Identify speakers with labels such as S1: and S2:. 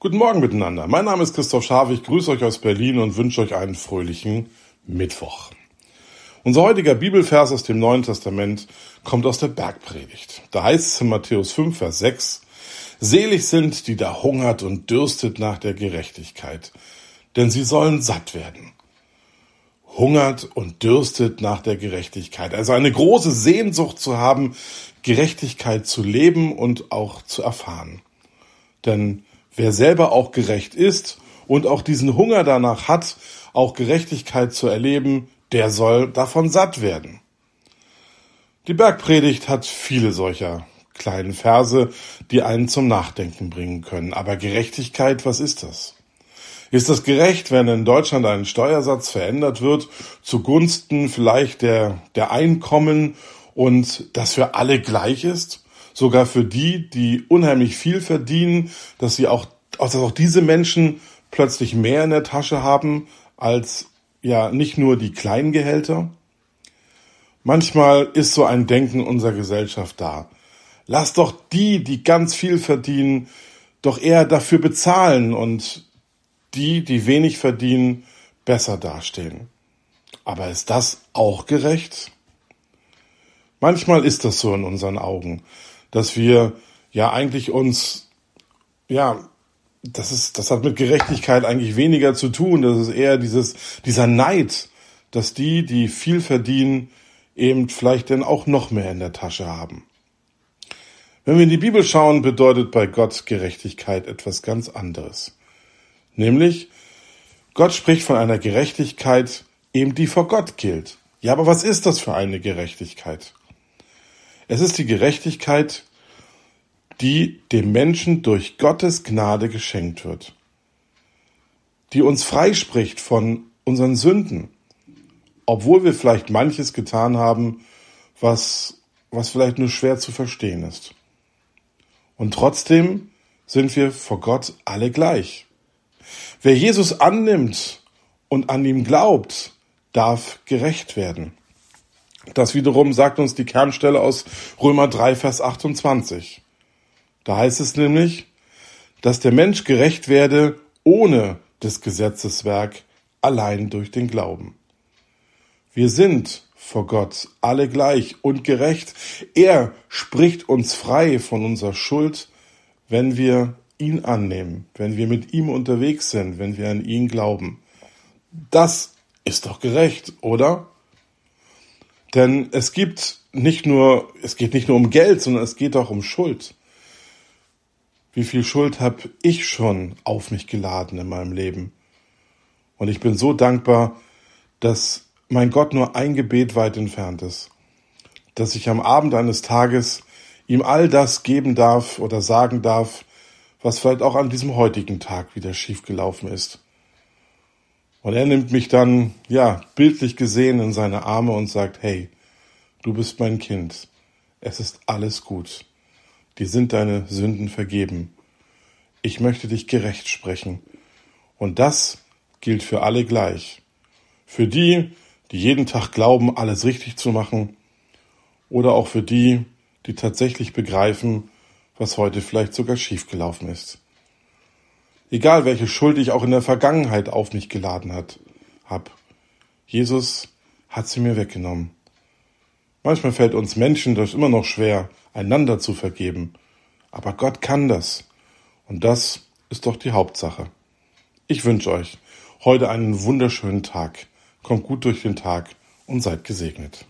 S1: Guten Morgen miteinander. Mein Name ist Christoph Schaaf. Ich grüße euch aus Berlin und wünsche euch einen fröhlichen Mittwoch. Unser heutiger Bibelvers aus dem Neuen Testament kommt aus der Bergpredigt. Da heißt es in Matthäus 5, Vers 6, Selig sind, die da hungert und dürstet nach der Gerechtigkeit, denn sie sollen satt werden. Hungert und dürstet nach der Gerechtigkeit. Also eine große Sehnsucht zu haben, Gerechtigkeit zu leben und auch zu erfahren. Denn Wer selber auch gerecht ist und auch diesen Hunger danach hat, auch Gerechtigkeit zu erleben, der soll davon satt werden. Die Bergpredigt hat viele solcher kleinen Verse, die einen zum Nachdenken bringen können. Aber Gerechtigkeit, was ist das? Ist das gerecht, wenn in Deutschland ein Steuersatz verändert wird zugunsten vielleicht der, der Einkommen und das für alle gleich ist? Sogar für die, die unheimlich viel verdienen, dass sie auch, dass auch diese Menschen plötzlich mehr in der Tasche haben als ja nicht nur die kleinen Gehälter. Manchmal ist so ein Denken unserer Gesellschaft da. Lass doch die, die ganz viel verdienen, doch eher dafür bezahlen und die, die wenig verdienen, besser dastehen. Aber ist das auch gerecht? Manchmal ist das so in unseren Augen dass wir ja eigentlich uns, ja, das ist, das hat mit Gerechtigkeit eigentlich weniger zu tun. Das ist eher dieses, dieser Neid, dass die, die viel verdienen, eben vielleicht dann auch noch mehr in der Tasche haben. Wenn wir in die Bibel schauen, bedeutet bei Gott Gerechtigkeit etwas ganz anderes. Nämlich, Gott spricht von einer Gerechtigkeit, eben die vor Gott gilt. Ja, aber was ist das für eine Gerechtigkeit? Es ist die Gerechtigkeit, die dem Menschen durch Gottes Gnade geschenkt wird, die uns freispricht von unseren Sünden, obwohl wir vielleicht manches getan haben, was, was vielleicht nur schwer zu verstehen ist. Und trotzdem sind wir vor Gott alle gleich. Wer Jesus annimmt und an ihm glaubt, darf gerecht werden. Das wiederum sagt uns die Kernstelle aus Römer 3, Vers 28. Da heißt es nämlich, dass der Mensch gerecht werde ohne des Gesetzes Werk, allein durch den Glauben. Wir sind vor Gott alle gleich und gerecht. Er spricht uns frei von unserer Schuld, wenn wir ihn annehmen, wenn wir mit ihm unterwegs sind, wenn wir an ihn glauben. Das ist doch gerecht, oder? Denn es gibt nicht nur, es geht nicht nur um Geld, sondern es geht auch um Schuld. Wie viel Schuld habe ich schon auf mich geladen in meinem Leben? Und ich bin so dankbar, dass mein Gott nur ein Gebet weit entfernt ist, dass ich am Abend eines Tages ihm all das geben darf oder sagen darf, was vielleicht auch an diesem heutigen Tag wieder schiefgelaufen ist. Und er nimmt mich dann, ja, bildlich gesehen in seine Arme und sagt, hey, du bist mein Kind. Es ist alles gut. Dir sind deine Sünden vergeben. Ich möchte dich gerecht sprechen. Und das gilt für alle gleich. Für die, die jeden Tag glauben, alles richtig zu machen, oder auch für die, die tatsächlich begreifen, was heute vielleicht sogar schiefgelaufen ist. Egal welche Schuld ich auch in der Vergangenheit auf mich geladen hat, hab. Jesus hat sie mir weggenommen. Manchmal fällt uns Menschen das immer noch schwer, einander zu vergeben. Aber Gott kann das. Und das ist doch die Hauptsache. Ich wünsche euch heute einen wunderschönen Tag. Kommt gut durch den Tag und seid gesegnet.